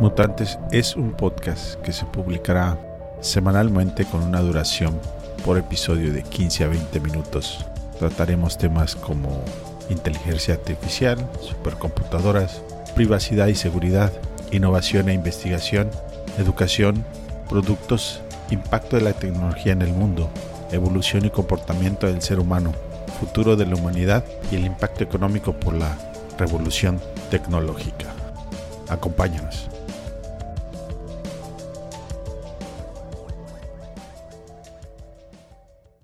Mutantes es un podcast que se publicará semanalmente con una duración por episodio de 15 a 20 minutos. Trataremos temas como inteligencia artificial, supercomputadoras, privacidad y seguridad, innovación e investigación, educación, productos, impacto de la tecnología en el mundo, evolución y comportamiento del ser humano, futuro de la humanidad y el impacto económico por la revolución tecnológica. Acompáñanos.